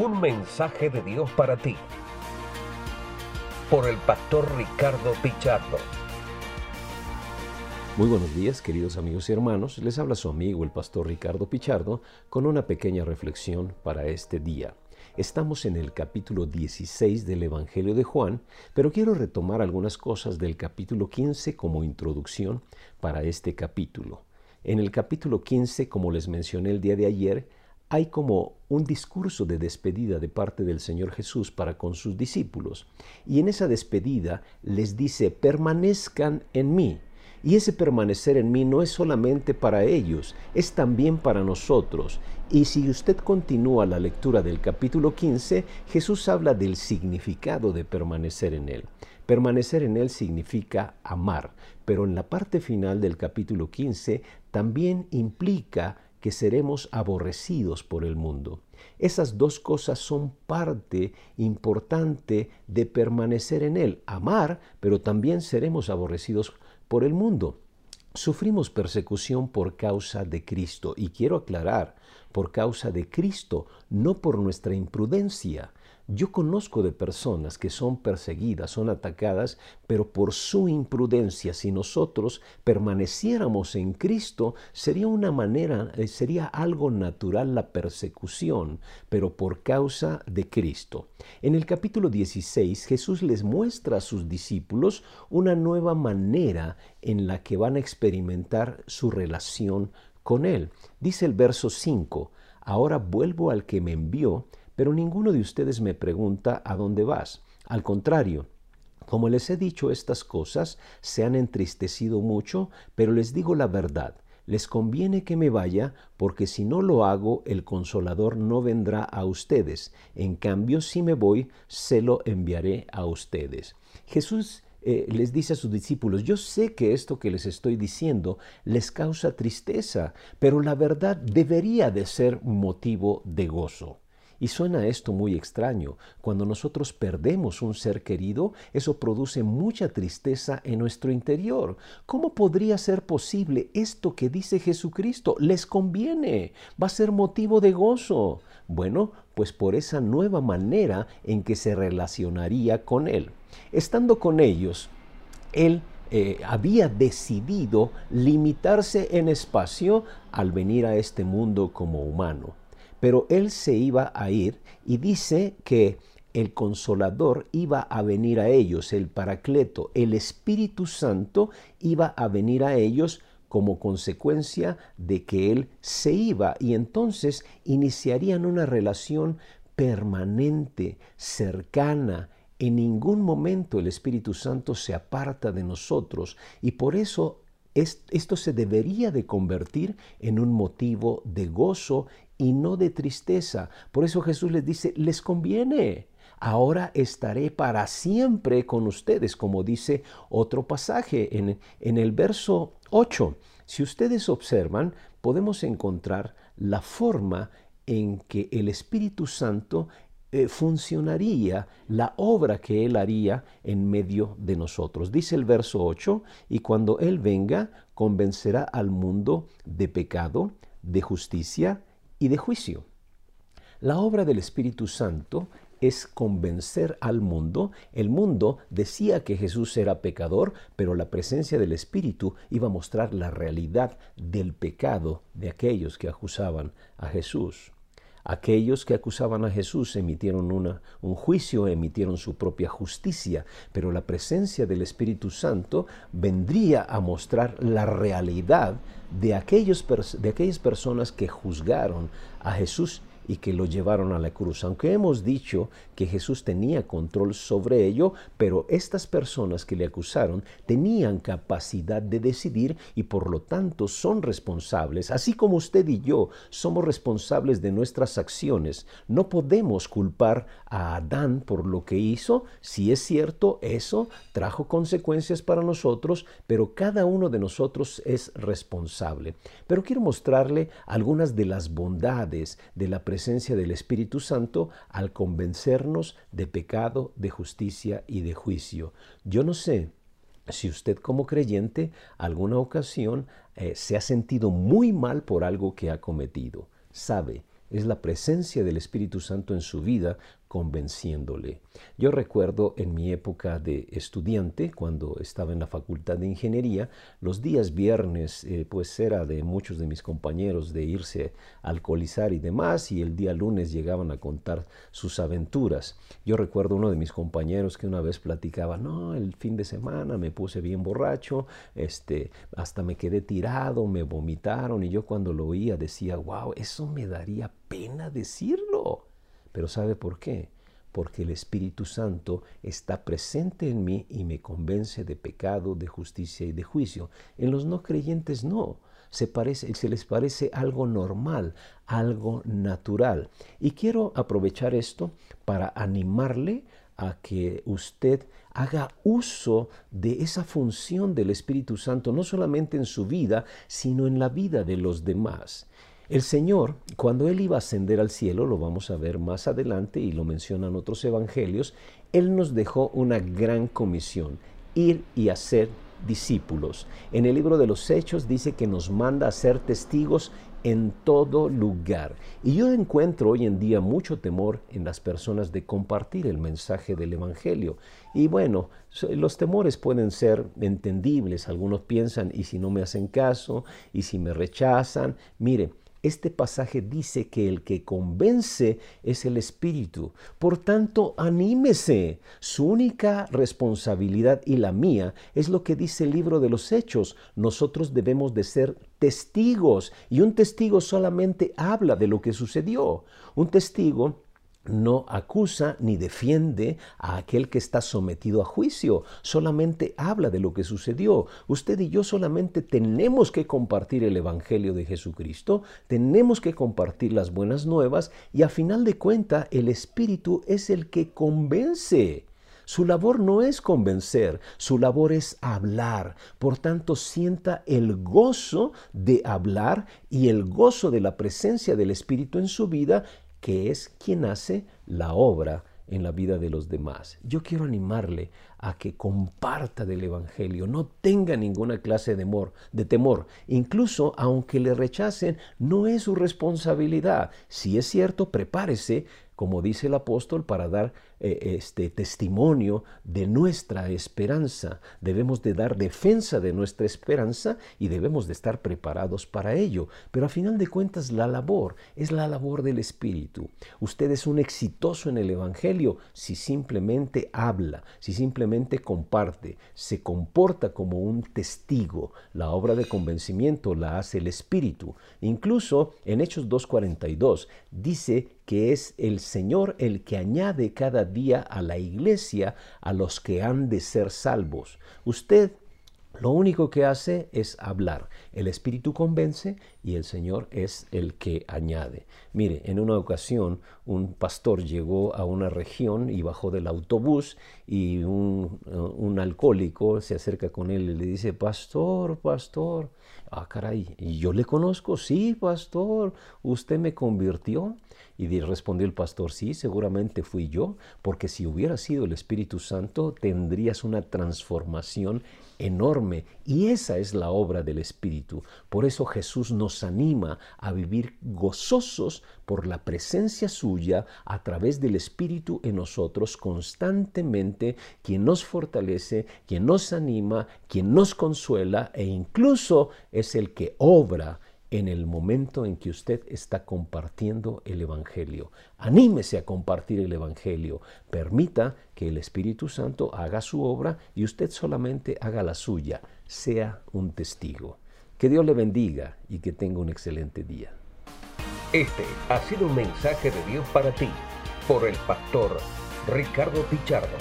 Un mensaje de Dios para ti. Por el pastor Ricardo Pichardo. Muy buenos días, queridos amigos y hermanos. Les habla su amigo el pastor Ricardo Pichardo con una pequeña reflexión para este día. Estamos en el capítulo 16 del Evangelio de Juan, pero quiero retomar algunas cosas del capítulo 15 como introducción para este capítulo. En el capítulo 15, como les mencioné el día de ayer, hay como un discurso de despedida de parte del Señor Jesús para con sus discípulos. Y en esa despedida les dice, permanezcan en mí. Y ese permanecer en mí no es solamente para ellos, es también para nosotros. Y si usted continúa la lectura del capítulo 15, Jesús habla del significado de permanecer en Él. Permanecer en Él significa amar, pero en la parte final del capítulo 15 también implica que seremos aborrecidos por el mundo. Esas dos cosas son parte importante de permanecer en Él, amar, pero también seremos aborrecidos por el mundo. Sufrimos persecución por causa de Cristo y quiero aclarar, por causa de Cristo, no por nuestra imprudencia. Yo conozco de personas que son perseguidas, son atacadas, pero por su imprudencia, si nosotros permaneciéramos en Cristo, sería una manera, eh, sería algo natural la persecución, pero por causa de Cristo. En el capítulo 16, Jesús les muestra a sus discípulos una nueva manera en la que van a experimentar su relación con Él. Dice el verso 5, ahora vuelvo al que me envió, pero ninguno de ustedes me pregunta a dónde vas. Al contrario, como les he dicho estas cosas, se han entristecido mucho, pero les digo la verdad. Les conviene que me vaya, porque si no lo hago, el consolador no vendrá a ustedes. En cambio, si me voy, se lo enviaré a ustedes. Jesús eh, les dice a sus discípulos, yo sé que esto que les estoy diciendo les causa tristeza, pero la verdad debería de ser motivo de gozo. Y suena esto muy extraño. Cuando nosotros perdemos un ser querido, eso produce mucha tristeza en nuestro interior. ¿Cómo podría ser posible esto que dice Jesucristo? Les conviene, va a ser motivo de gozo. Bueno, pues por esa nueva manera en que se relacionaría con Él. Estando con ellos, Él eh, había decidido limitarse en espacio al venir a este mundo como humano pero él se iba a ir y dice que el consolador iba a venir a ellos, el paracleto, el Espíritu Santo iba a venir a ellos como consecuencia de que él se iba. Y entonces iniciarían una relación permanente, cercana. En ningún momento el Espíritu Santo se aparta de nosotros. Y por eso esto se debería de convertir en un motivo de gozo y no de tristeza. Por eso Jesús les dice, les conviene. Ahora estaré para siempre con ustedes, como dice otro pasaje en, en el verso 8. Si ustedes observan, podemos encontrar la forma en que el Espíritu Santo eh, funcionaría la obra que Él haría en medio de nosotros. Dice el verso 8, y cuando Él venga, convencerá al mundo de pecado, de justicia y de juicio. La obra del Espíritu Santo es convencer al mundo. El mundo decía que Jesús era pecador, pero la presencia del Espíritu iba a mostrar la realidad del pecado de aquellos que acusaban a Jesús. Aquellos que acusaban a Jesús emitieron una, un juicio, emitieron su propia justicia, pero la presencia del Espíritu Santo vendría a mostrar la realidad de, aquellos, de aquellas personas que juzgaron a Jesús y que lo llevaron a la cruz. Aunque hemos dicho que Jesús tenía control sobre ello, pero estas personas que le acusaron tenían capacidad de decidir y por lo tanto son responsables, así como usted y yo somos responsables de nuestras acciones. No podemos culpar a Adán por lo que hizo, si es cierto, eso trajo consecuencias para nosotros, pero cada uno de nosotros es responsable. Pero quiero mostrarle algunas de las bondades de la presencia presencia del Espíritu Santo al convencernos de pecado, de justicia y de juicio. Yo no sé si usted como creyente alguna ocasión eh, se ha sentido muy mal por algo que ha cometido. Sabe, es la presencia del Espíritu Santo en su vida convenciéndole. Yo recuerdo en mi época de estudiante, cuando estaba en la Facultad de Ingeniería, los días viernes, eh, pues era de muchos de mis compañeros de irse a alcoholizar y demás, y el día lunes llegaban a contar sus aventuras. Yo recuerdo uno de mis compañeros que una vez platicaba, no, el fin de semana me puse bien borracho, este, hasta me quedé tirado, me vomitaron, y yo cuando lo oía decía, wow, eso me daría pena decirlo. Pero ¿sabe por qué? Porque el Espíritu Santo está presente en mí y me convence de pecado, de justicia y de juicio. En los no creyentes no. Se, parece, se les parece algo normal, algo natural. Y quiero aprovechar esto para animarle a que usted haga uso de esa función del Espíritu Santo, no solamente en su vida, sino en la vida de los demás. El Señor, cuando Él iba a ascender al cielo, lo vamos a ver más adelante y lo mencionan otros evangelios, Él nos dejó una gran comisión, ir y hacer discípulos. En el libro de los Hechos dice que nos manda a ser testigos en todo lugar. Y yo encuentro hoy en día mucho temor en las personas de compartir el mensaje del Evangelio. Y bueno, los temores pueden ser entendibles. Algunos piensan, ¿y si no me hacen caso? ¿Y si me rechazan? Mire, este pasaje dice que el que convence es el Espíritu. Por tanto, anímese. Su única responsabilidad y la mía es lo que dice el libro de los Hechos. Nosotros debemos de ser testigos y un testigo solamente habla de lo que sucedió. Un testigo no acusa ni defiende a aquel que está sometido a juicio, solamente habla de lo que sucedió. Usted y yo solamente tenemos que compartir el Evangelio de Jesucristo, tenemos que compartir las buenas nuevas y a final de cuenta el Espíritu es el que convence. Su labor no es convencer, su labor es hablar. Por tanto, sienta el gozo de hablar y el gozo de la presencia del Espíritu en su vida que es quien hace la obra en la vida de los demás. Yo quiero animarle a que comparta del Evangelio, no tenga ninguna clase de, temor, de temor. Incluso aunque le rechacen, no es su responsabilidad. Si es cierto, prepárese como dice el apóstol, para dar eh, este testimonio de nuestra esperanza. Debemos de dar defensa de nuestra esperanza y debemos de estar preparados para ello. Pero a final de cuentas la labor es la labor del Espíritu. Usted es un exitoso en el Evangelio si simplemente habla, si simplemente comparte, se comporta como un testigo. La obra de convencimiento la hace el Espíritu. Incluso en Hechos 2.42 dice que es el Señor el que añade cada día a la iglesia a los que han de ser salvos. Usted lo único que hace es hablar. El Espíritu convence y el Señor es el que añade. Mire, en una ocasión un pastor llegó a una región y bajó del autobús y un, un alcohólico se acerca con él y le dice, pastor, pastor, ah caray, ¿y yo le conozco? Sí, pastor, usted me convirtió. Y respondió el pastor, sí, seguramente fui yo, porque si hubiera sido el Espíritu Santo, tendrías una transformación enorme. Y esa es la obra del Espíritu. Por eso Jesús nos anima a vivir gozosos por la presencia suya a través del Espíritu en nosotros constantemente, quien nos fortalece, quien nos anima, quien nos consuela e incluso es el que obra en el momento en que usted está compartiendo el Evangelio. Anímese a compartir el Evangelio. Permita que el Espíritu Santo haga su obra y usted solamente haga la suya. Sea un testigo. Que Dios le bendiga y que tenga un excelente día. Este ha sido un mensaje de Dios para ti por el pastor Ricardo Pichardo.